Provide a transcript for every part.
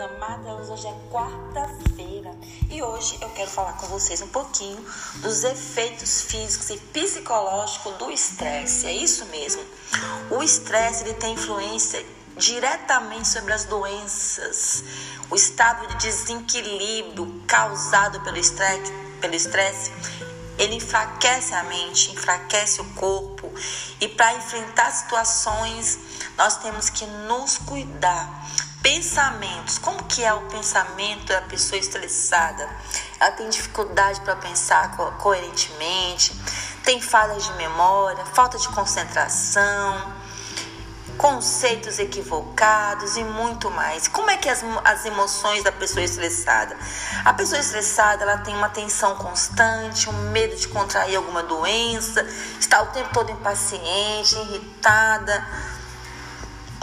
amadas, hoje é quarta-feira e hoje eu quero falar com vocês um pouquinho dos efeitos físicos e psicológicos do estresse. É isso mesmo. O estresse ele tem influência diretamente sobre as doenças, o estado de desequilíbrio causado pelo estresse, pelo estresse ele enfraquece a mente, enfraquece o corpo. E para enfrentar situações, nós temos que nos cuidar. Pensamentos, como que é o pensamento da pessoa estressada? Ela tem dificuldade para pensar co coerentemente, tem falhas de memória, falta de concentração, conceitos equivocados e muito mais. Como é que as, as emoções da pessoa estressada? A pessoa estressada ela tem uma tensão constante, um medo de contrair alguma doença, está o tempo todo impaciente, irritada,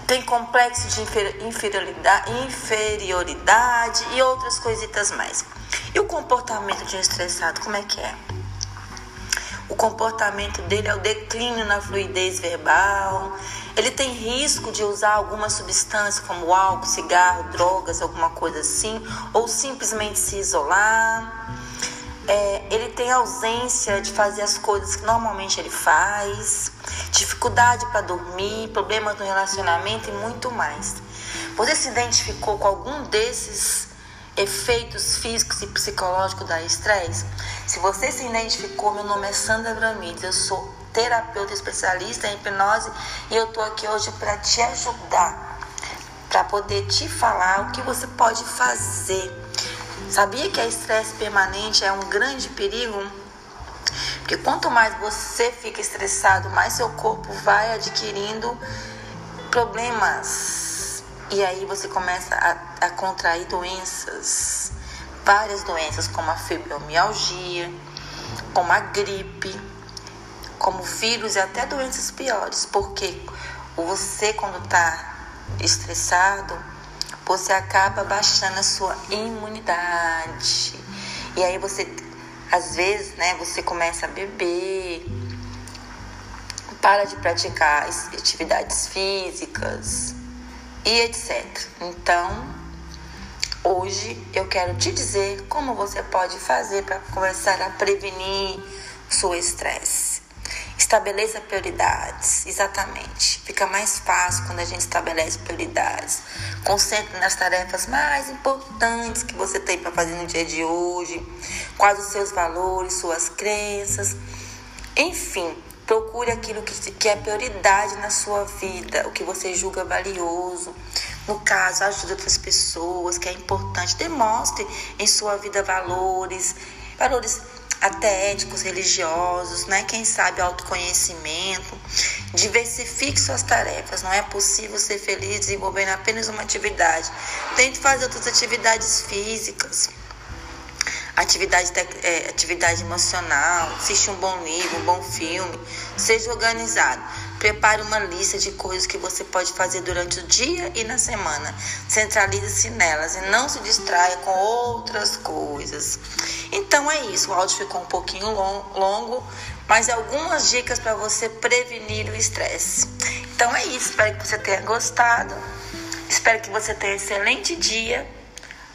tem complexo de inferioridade, inferioridade e outras coisitas mais. E o comportamento de um estressado, como é que é? O comportamento dele é o declínio na fluidez verbal, ele tem risco de usar alguma substância como álcool, cigarro, drogas, alguma coisa assim, ou simplesmente se isolar. É, ele tem ausência de fazer as coisas que normalmente ele faz, dificuldade para dormir, problemas no relacionamento e muito mais. Você se identificou com algum desses efeitos físicos e psicológicos da estresse? Se você se identificou, meu nome é Sandra Bramides, eu sou terapeuta especialista em hipnose e eu tô aqui hoje para te ajudar, para poder te falar o que você pode fazer. Sabia que a estresse permanente é um grande perigo? Porque quanto mais você fica estressado, mais seu corpo vai adquirindo problemas. E aí você começa a, a contrair doenças, várias doenças, como a fibromialgia, como a gripe, como vírus e até doenças piores, porque você quando está estressado, você acaba baixando a sua imunidade. E aí você, às vezes, né, você começa a beber, para de praticar atividades físicas e etc. Então, hoje eu quero te dizer como você pode fazer para começar a prevenir seu estresse. Estabeleça prioridades, exatamente. Fica mais fácil quando a gente estabelece prioridades. Concentre nas tarefas mais importantes que você tem para fazer no dia de hoje. Quais os seus valores, suas crenças. Enfim, procure aquilo que, que é prioridade na sua vida, o que você julga valioso. No caso, ajude outras pessoas, que é importante. Demonstre em sua vida valores, valores até éticos, religiosos, né? Quem sabe autoconhecimento. Diversifique suas tarefas. Não é possível ser feliz desenvolvendo apenas uma atividade. Tente fazer outras atividades físicas. Atividade, é, atividade emocional, assiste um bom livro, um bom filme, seja organizado. Prepare uma lista de coisas que você pode fazer durante o dia e na semana. Centralize-se nelas e não se distraia com outras coisas. Então é isso, o áudio ficou um pouquinho longo, mas é algumas dicas para você prevenir o estresse. Então é isso, espero que você tenha gostado. Espero que você tenha um excelente dia,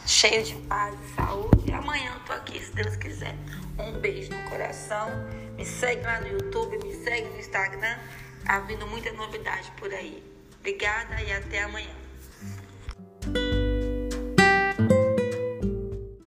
cheio de paz e saúde. Amanhã eu tô aqui, se Deus quiser. Um beijo no coração. Me segue lá no YouTube, me segue no Instagram. Tá vindo muita novidade por aí. Obrigada e até amanhã.